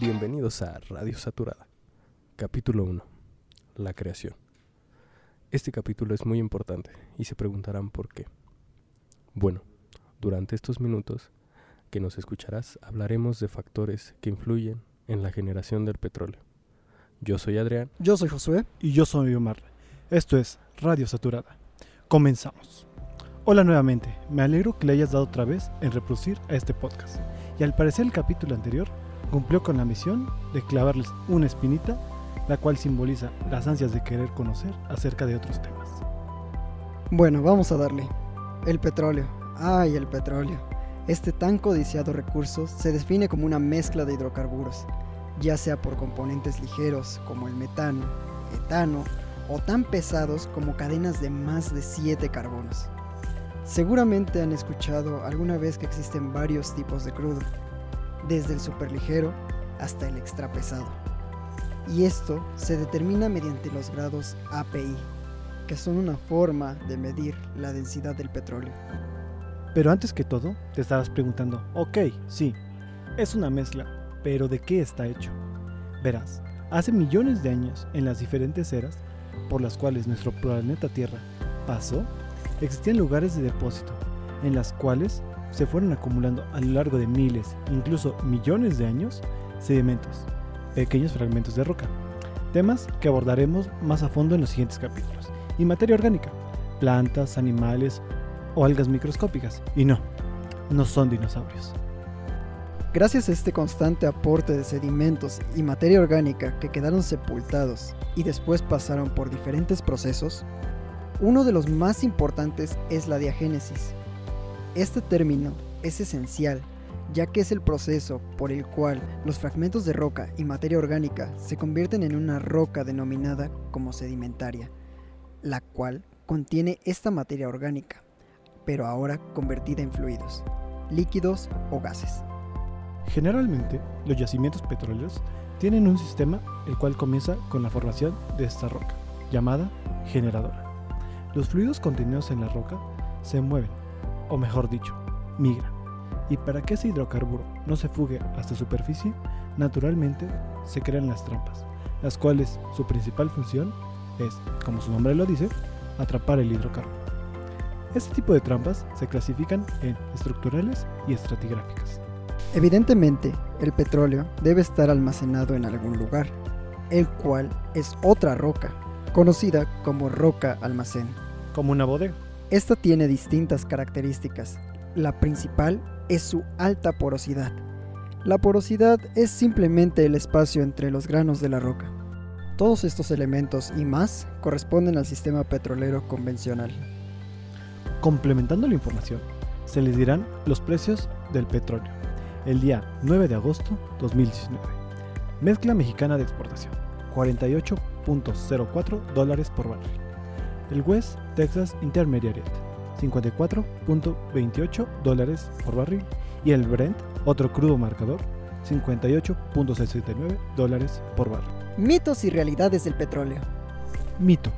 Bienvenidos a Radio Saturada, capítulo 1, la creación. Este capítulo es muy importante y se preguntarán por qué. Bueno, durante estos minutos que nos escucharás hablaremos de factores que influyen en la generación del petróleo. Yo soy Adrián. Yo soy Josué. Y yo soy Omar. Esto es Radio Saturada. Comenzamos. Hola nuevamente, me alegro que le hayas dado otra vez en reproducir a este podcast. Y al parecer el capítulo anterior cumplió con la misión de clavarles una espinita, la cual simboliza las ansias de querer conocer acerca de otros temas. Bueno, vamos a darle. El petróleo. Ay, el petróleo. Este tan codiciado recurso se define como una mezcla de hidrocarburos, ya sea por componentes ligeros como el metano, etano o tan pesados como cadenas de más de 7 carbonos. Seguramente han escuchado alguna vez que existen varios tipos de crudo, desde el superligero hasta el extra pesado. Y esto se determina mediante los grados API, que son una forma de medir la densidad del petróleo. Pero antes que todo, te estabas preguntando, ok, sí, es una mezcla, pero ¿de qué está hecho? Verás, hace millones de años, en las diferentes eras por las cuales nuestro planeta Tierra pasó, existían lugares de depósito, en las cuales se fueron acumulando a lo largo de miles, incluso millones de años, sedimentos, pequeños fragmentos de roca. Temas que abordaremos más a fondo en los siguientes capítulos. Y materia orgánica, plantas, animales o algas microscópicas. Y no, no son dinosaurios. Gracias a este constante aporte de sedimentos y materia orgánica que quedaron sepultados y después pasaron por diferentes procesos, uno de los más importantes es la diagénesis, este término es esencial, ya que es el proceso por el cual los fragmentos de roca y materia orgánica se convierten en una roca denominada como sedimentaria, la cual contiene esta materia orgánica, pero ahora convertida en fluidos, líquidos o gases. Generalmente, los yacimientos petroleros tienen un sistema el cual comienza con la formación de esta roca, llamada generadora. Los fluidos contenidos en la roca se mueven o mejor dicho, migra. Y para que ese hidrocarburo no se fugue hasta superficie, naturalmente se crean las trampas, las cuales su principal función es, como su nombre lo dice, atrapar el hidrocarburo. Este tipo de trampas se clasifican en estructurales y estratigráficas. Evidentemente, el petróleo debe estar almacenado en algún lugar, el cual es otra roca, conocida como roca almacén. Como una bodega. Esta tiene distintas características. La principal es su alta porosidad. La porosidad es simplemente el espacio entre los granos de la roca. Todos estos elementos y más corresponden al sistema petrolero convencional. Complementando la información, se les dirán los precios del petróleo. El día 9 de agosto 2019. Mezcla mexicana de exportación. 48.04 dólares por barril el West Texas Intermediate, 54.28 dólares por barril, y el Brent, otro crudo marcador, 58.69 dólares por barril. Mitos y realidades del petróleo. Mito.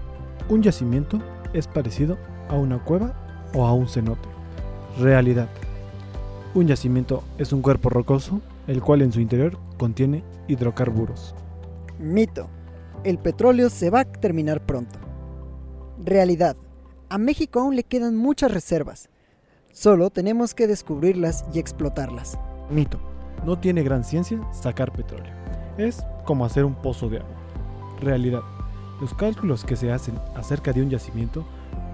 Un yacimiento es parecido a una cueva o a un cenote. Realidad. Un yacimiento es un cuerpo rocoso, el cual en su interior contiene hidrocarburos. Mito. El petróleo se va a terminar pronto. Realidad. A México aún le quedan muchas reservas. Solo tenemos que descubrirlas y explotarlas. Mito. No tiene gran ciencia sacar petróleo. Es como hacer un pozo de agua. Realidad. Los cálculos que se hacen acerca de un yacimiento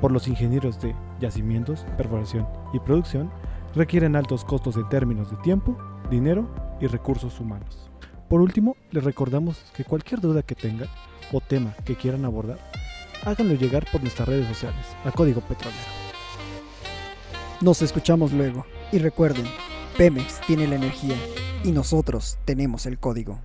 por los ingenieros de yacimientos, perforación y producción requieren altos costos en términos de tiempo, dinero y recursos humanos. Por último, les recordamos que cualquier duda que tengan o tema que quieran abordar, háganlo llegar por nuestras redes sociales, a Código Petrolero. Nos escuchamos luego y recuerden, Pemex tiene la energía y nosotros tenemos el código.